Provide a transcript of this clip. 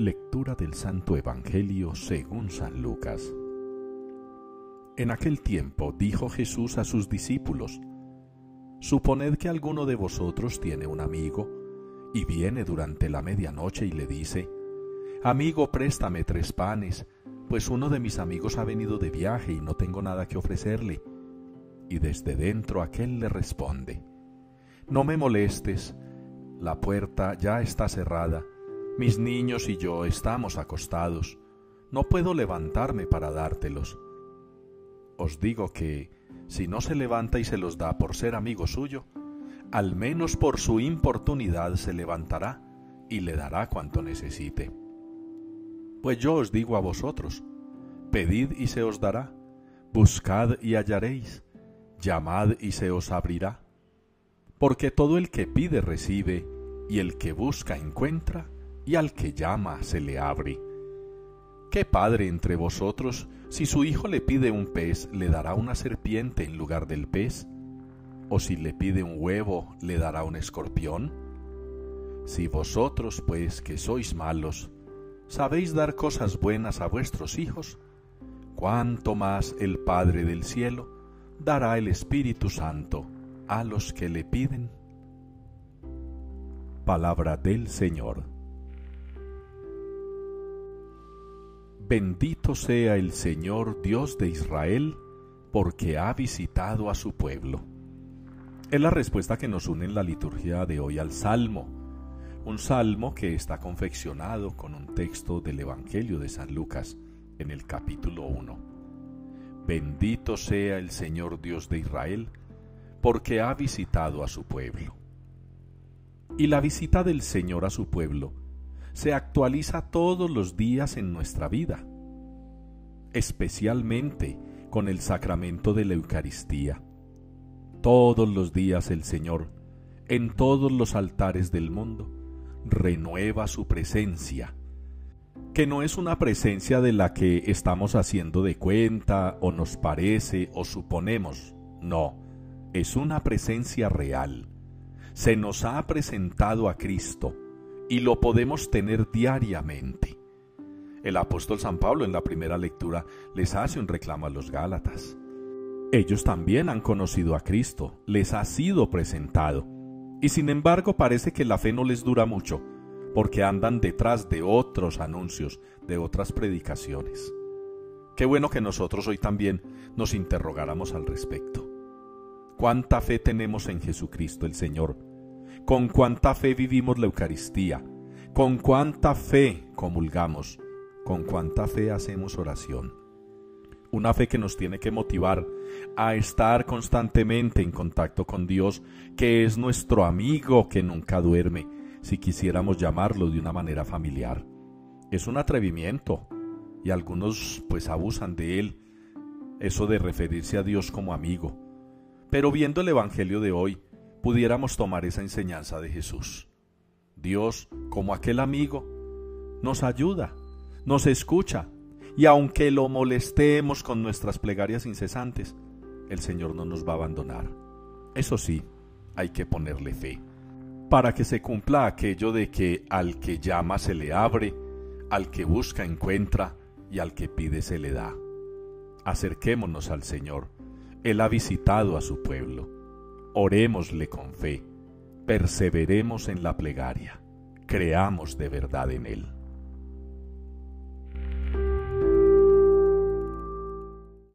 Lectura del Santo Evangelio según San Lucas. En aquel tiempo dijo Jesús a sus discípulos, Suponed que alguno de vosotros tiene un amigo, y viene durante la medianoche y le dice, Amigo, préstame tres panes, pues uno de mis amigos ha venido de viaje y no tengo nada que ofrecerle. Y desde dentro aquel le responde, No me molestes, la puerta ya está cerrada, mis niños y yo estamos acostados, no puedo levantarme para dártelos. Os digo que, si no se levanta y se los da por ser amigo suyo, al menos por su importunidad se levantará y le dará cuanto necesite. Pues yo os digo a vosotros, pedid y se os dará, buscad y hallaréis, llamad y se os abrirá. Porque todo el que pide recibe, y el que busca encuentra, y al que llama se le abre. ¿Qué padre entre vosotros, si su hijo le pide un pez, le dará una serpiente en lugar del pez? ¿O si le pide un huevo, le dará un escorpión? Si vosotros, pues, que sois malos, sabéis dar cosas buenas a vuestros hijos, cuánto más el Padre del cielo dará el Espíritu Santo a los que le piden. Palabra del Señor. Bendito sea el Señor Dios de Israel, porque ha visitado a su pueblo. Es la respuesta que nos une en la liturgia de hoy al Salmo un salmo que está confeccionado con un texto del Evangelio de San Lucas en el capítulo 1. Bendito sea el Señor Dios de Israel, porque ha visitado a su pueblo. Y la visita del Señor a su pueblo se actualiza todos los días en nuestra vida, especialmente con el sacramento de la Eucaristía. Todos los días el Señor, en todos los altares del mundo, renueva su presencia, que no es una presencia de la que estamos haciendo de cuenta o nos parece o suponemos, no, es una presencia real. Se nos ha presentado a Cristo y lo podemos tener diariamente. El apóstol San Pablo en la primera lectura les hace un reclamo a los Gálatas. Ellos también han conocido a Cristo, les ha sido presentado y sin embargo parece que la fe no les dura mucho, porque andan detrás de otros anuncios, de otras predicaciones. Qué bueno que nosotros hoy también nos interrogáramos al respecto. ¿Cuánta fe tenemos en Jesucristo el Señor? ¿Con cuánta fe vivimos la Eucaristía? ¿Con cuánta fe comulgamos? ¿Con cuánta fe hacemos oración? una fe que nos tiene que motivar a estar constantemente en contacto con Dios, que es nuestro amigo que nunca duerme, si quisiéramos llamarlo de una manera familiar. Es un atrevimiento y algunos pues abusan de él, eso de referirse a Dios como amigo. Pero viendo el Evangelio de hoy, pudiéramos tomar esa enseñanza de Jesús. Dios, como aquel amigo, nos ayuda, nos escucha, y aunque lo molestemos con nuestras plegarias incesantes, el Señor no nos va a abandonar. Eso sí, hay que ponerle fe, para que se cumpla aquello de que al que llama se le abre, al que busca encuentra, y al que pide se le da. Acerquémonos al Señor, Él ha visitado a su pueblo. Orémosle con fe, perseveremos en la plegaria, creamos de verdad en Él.